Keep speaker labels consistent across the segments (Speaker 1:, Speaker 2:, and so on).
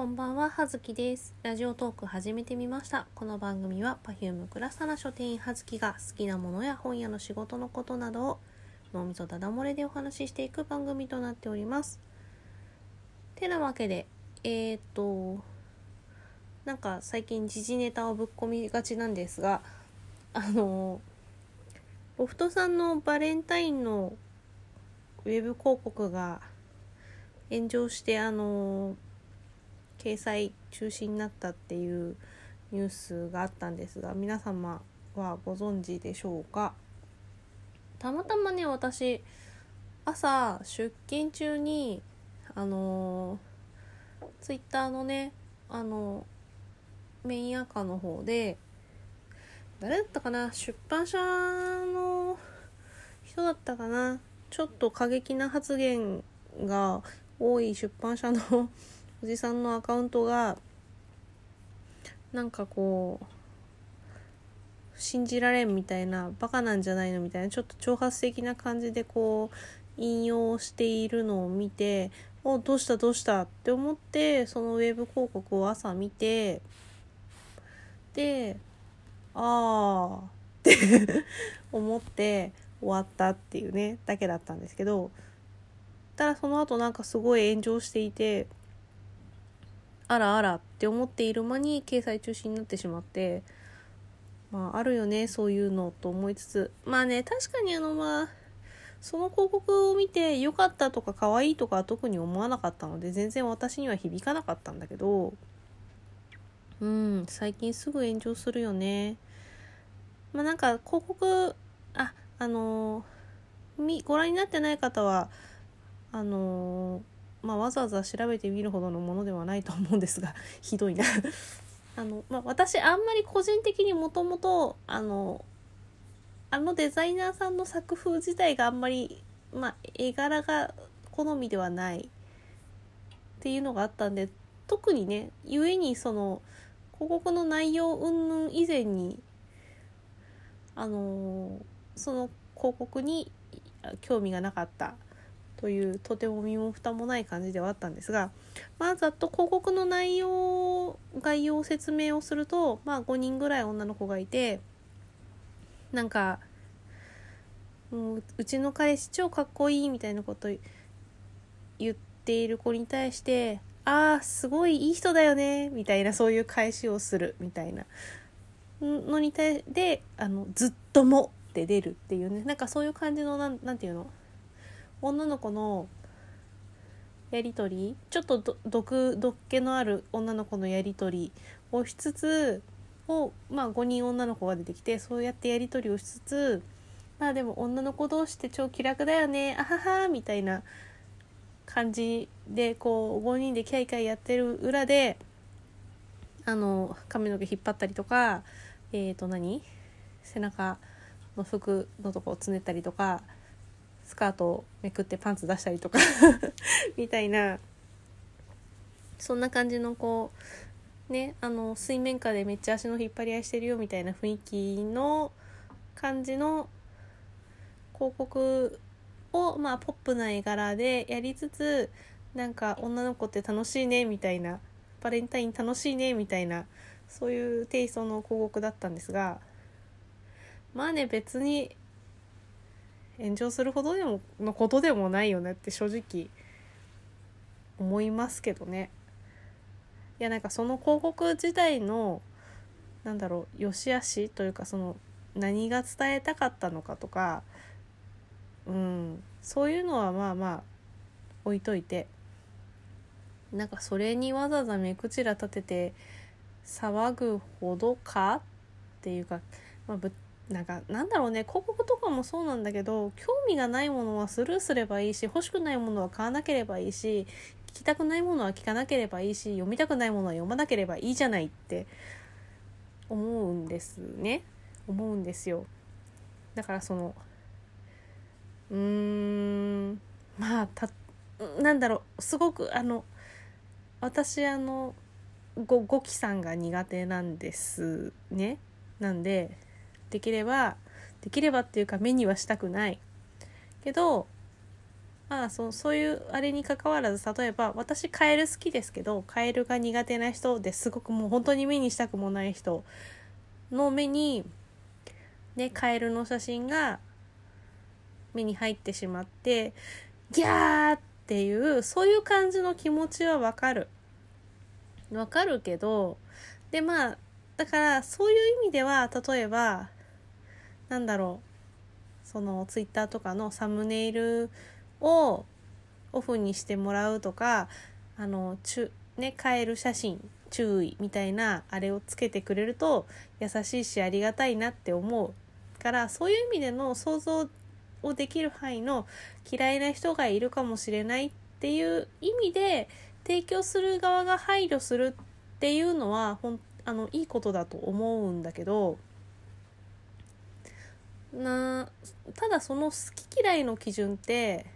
Speaker 1: こんばんは、はずきです。ラジオトーク始めてみました。この番組は Perfume クラスタな書店員はずきが好きなものや本屋の仕事のことなどを脳みそだだ漏れでお話ししていく番組となっております。てなわけで、えー、っと、なんか最近時事ネタをぶっ込みがちなんですが、あの、ロフトさんのバレンタインのウェブ広告が炎上してあの掲載中止になったっていうニュースがあったんですが皆様はご存知でしょうか？たまたまね私朝出勤中にあのツイッターのねあのメインアカの方で誰だったかな？出版社の人だったかな？ちょっと過激な発言が多い出版社のおじさんのアカウントがなんかこう信じられんみたいなバカなんじゃないのみたいなちょっと挑発的な感じでこう引用しているのを見ておどうしたどうしたって思ってそのウェブ広告を朝見てでああって 思って終わったっていうねだけだったんですけどただその後なんかすごい炎上していてあらあらって思っている間に掲載中止になってしまってまああるよねそういうのと思いつつ。まあね確かにあのまあその広告を見て良かったとか可愛いとかは特に思わなかったので全然私には響かなかったんだけどうん最近すぐ炎上するよね。まあなんか広告ああのみご覧になってない方はあのまあ、わざわざ調べてみるほどのものではないと思うんですが ひどいな。あの、まあ、私あんまり個人的にもともとあのあのデザイナーさんの作風自体があんまり、まあ、絵柄が好みではない。っていうのがあったんで特にね故にその広告の内容云々以前にあのその広告に興味がなかった。というとても身も蓋もない感じではあったんですがまあざっと広告の内容概要説明をするとまあ5人ぐらい女の子がいてなんかもううちの彼氏超かっこいいみたいなこと言っている子に対してああすごいいい人だよねみたいなそういう返しをするみたいなのに対であのずっともって出るっていうねなんかそういう感じのなんなんていうの？女の子のやり取りちょっと毒毒気のある女の子のやり取りをしつつをまあ5人女の子が出てきてそうやってやり取りをしつつまあでも女の子同士って超気楽だよね。あははみたいな感じでこう5人でキャイキャイやってる裏であの髪の毛引っ張ったりとかえっ、ー、と何？背中の服のとこをつねったりとかスカートをめくってパンツ出したりとか みたいな。そんな感じのこうねあの水面下でめっちゃ足の引っ張り合いしてるよみたいな雰囲気の感じの広告をまあポップな絵柄でやりつつなんか女の子って楽しいねみたいなバレンタイン楽しいねみたいなそういうテイストの広告だったんですがまあね別に炎上するほどでものことでもないよねって正直思いますけどね。いやなんかその広告自体のなんだろう良し悪しというかその何が伝えたかったのかとかうんそういうのはまあまあ置いといてなんかそれにわざわざ目くちら立てて騒ぐほどかっていうか、まあ、ぶなんかなんだろうね広告とかもそうなんだけど興味がないものはスルーすればいいし欲しくないものは買わなければいいし聞きたくないものは聞かなければいいし読みたくないものは読まなければいいじゃないって思うんですね。思うんですよ。だからそのうーんまあたなんだろうすごくあの私あのご五期さんが苦手なんですね。なんでできればできればっていうか目にはしたくない。けどまあそうそういうあれにかかわらず例えば私カエル好きですけどカエルが苦手な人ですごくもう本当に目にしたくもない人の目にねカエルの写真が目に入ってしまってギャーっていうそういう感じの気持ちはわかる。わかるけどでまあだからそういう意味では例えばなんだろう。そのツイッターとかのサムネイルをオフにしてもらうとかあのちね変える写真注意みたいなあれをつけてくれると優しいしありがたいなって思うからそういう意味での想像をできる範囲の嫌いな人がいるかもしれないっていう意味で提供する側が配慮するっていうのはほんあのいいことだと思うんだけどなただその好き嫌いの基準って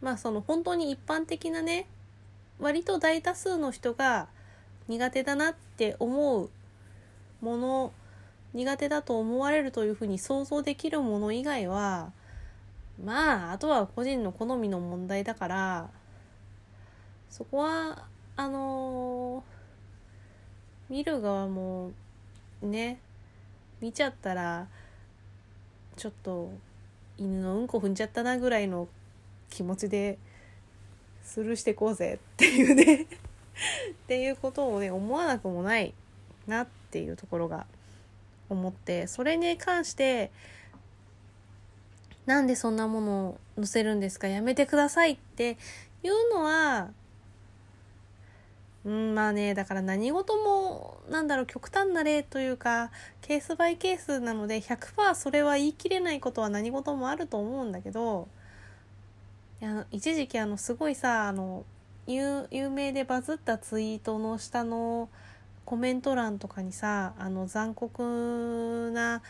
Speaker 1: まあその本当に一般的なね割と大多数の人が苦手だなって思うもの苦手だと思われるというふうに想像できるもの以外はまああとは個人の好みの問題だからそこはあのー、見る側もね見ちゃったらちょっと犬のうんこ踏んじゃったなぐらいの気持ちでスルーしてこうぜっていうね。っていうことをね思わなくもないなっていうところが思ってそれに関してなんでそんなものを載せるんですかやめてくださいっていうのはうんまあねだから何事もなんだろう極端な例というかケースバイケースなので100%それは言い切れないことは何事もあると思うんだけどいや一時期あのすごいさあの有名でバズったツイートの下のコメント欄とかにさあの残酷な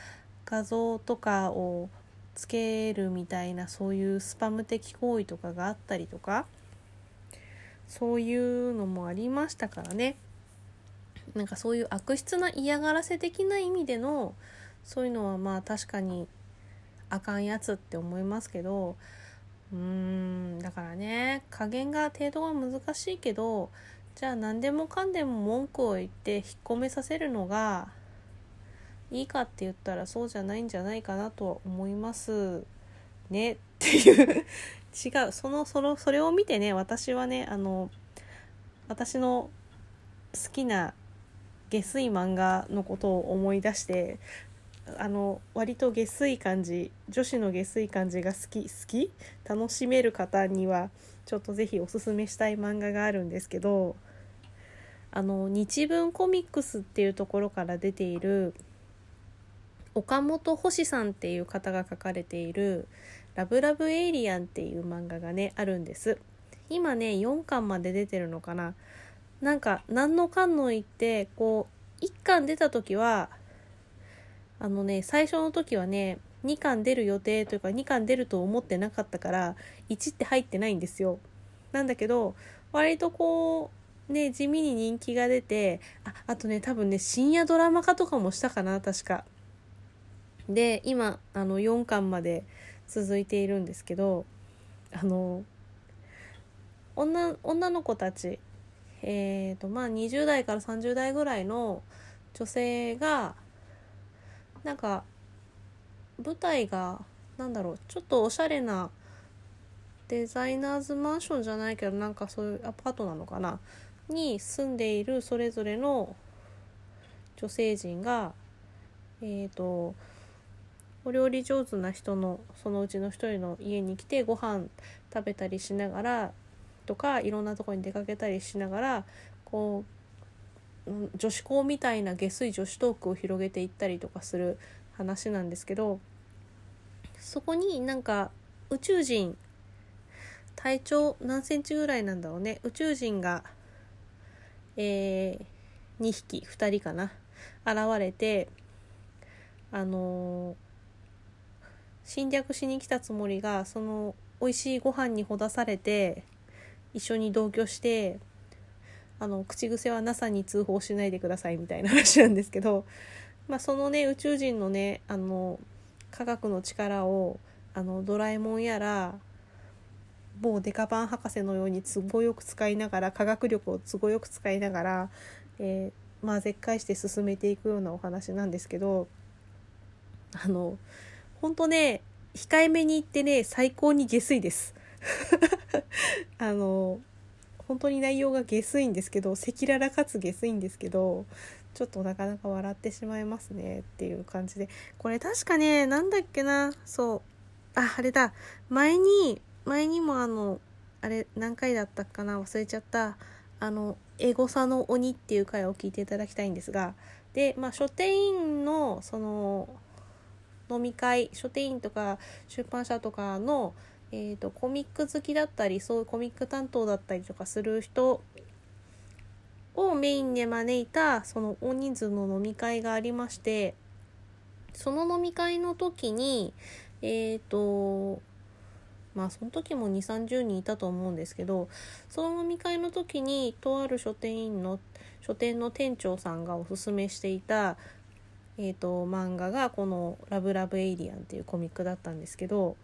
Speaker 1: 画像とかをつけるみたいなそういうスパム的行為とかがあったりとかそういうのもありましたからね。なんかそういう悪質な嫌がらせ的な意味でのそういうのはまあ確かにあかんやつって思いますけどうーんだからね加減が程度が難しいけどじゃあ何でもかんでも文句を言って引っ込めさせるのがいいかって言ったらそうじゃないんじゃないかなとは思いますねっていう違う。そのそのそれを見てね私はねあの私の好きな下水漫画のことを思い出してあの割と下水感じ女子の下水感じが好き好き？楽しめる方にはちょっと是非おすすめしたい漫画があるんですけどあの日文コミックスっていうところから出ている岡本星さんっていう方が書かれているラブラブエイリアンっていう漫画がねあるんです。今ね4巻まで出てるのかな。なんか何の巻の言ってこう1巻出た時はあのね最初の時はね2巻出る予定というか2巻出ると思ってなかったから1って入ってないんですよ。なんだけど割とこうね地味に人気が出てああとね多分ね深夜ドラマ化とかもしたかな確か。で今あの4巻まで続いているんですけどあの女女の子たちえーとまあ20代から30代ぐらいの女性がなんか舞台がなんだろうちょっとおしゃれなデザイナーズマンションじゃないけどなんかそういうアパートなのかなに住んでいるそれぞれの女性陣がえっ、ー、とお料理上手な人のそのうちの一人の家に来てご飯食べたりしながらとかいろんなとこに出かけたりしながらこう女子校みたいな下水女子トークを広げていったりとかする話なんですけどそこになんか宇宙人体長何センチぐらいなんだろうね。宇宙人がえー、2匹2人かな。現れてあのー侵略しに来たつもりがその美味しいご飯にほだされて一緒に同居してあの口癖は NASA に通報しないでくださいみたいな話なんですけど、まあ、そのね宇宙人のねあの科学の力をあのドラえもんやら某デカパン博士のように都合よく使いながら科学力を都合よく使いながら、えー、まあ絶海して進めていくようなお話なんですけどあの本当ね控えめに言ってね最高に下水です。あの本当に内容が下水んですけど赤裸々かつ下水んですけどちょっとなかなか笑ってしまいますねっていう感じで。これ確かねなんだっけなそう。ああれだ。前に前にもあのあれ何回だったかな忘れちゃった。あの「エゴサの鬼」っていう回を聞いていただきたいんですが。でまあ書店員のその飲み会書店員とか出版社とかのえーと、コミック好きだったりそういうコミック担当だったりとかする人をメインで招いたその大人数の飲み会がありましてその飲み会の時にえっ、ー、とまあその時も2 3 0人いたと思うんですけどその飲み会の時にとある書店員の書店の店長さんがおすすめしていた、えーと漫画がこの「ラブラブエイリアン」っていうコミックだったんですけど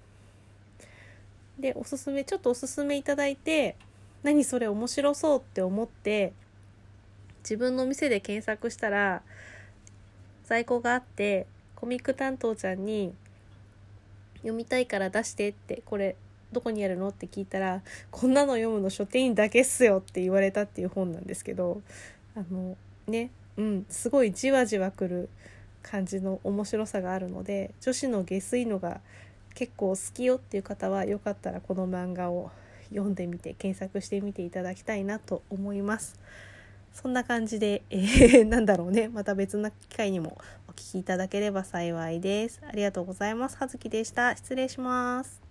Speaker 1: でおすすめちょっとおすすめいただいて何それ面白そうって思って自分の店で検索したら在庫があってコミック担当ちゃんに「読みたいから出して」ってこれどこにあるのって聞いたら「こんなの読むの書店員だけっすよ」って言われたっていう本なんですけどあのねうんすごいじわじわくる感じの面白さがあるので女子の下水のが結構好きよっていう方はよかったらこの漫画を読んでみて検索してみていただきたいなと思います。そんな感じで、えー、なんだろうね。また別な機会にもお聴きいただければ幸いです。ありがとうございます。はずきでした。失礼します。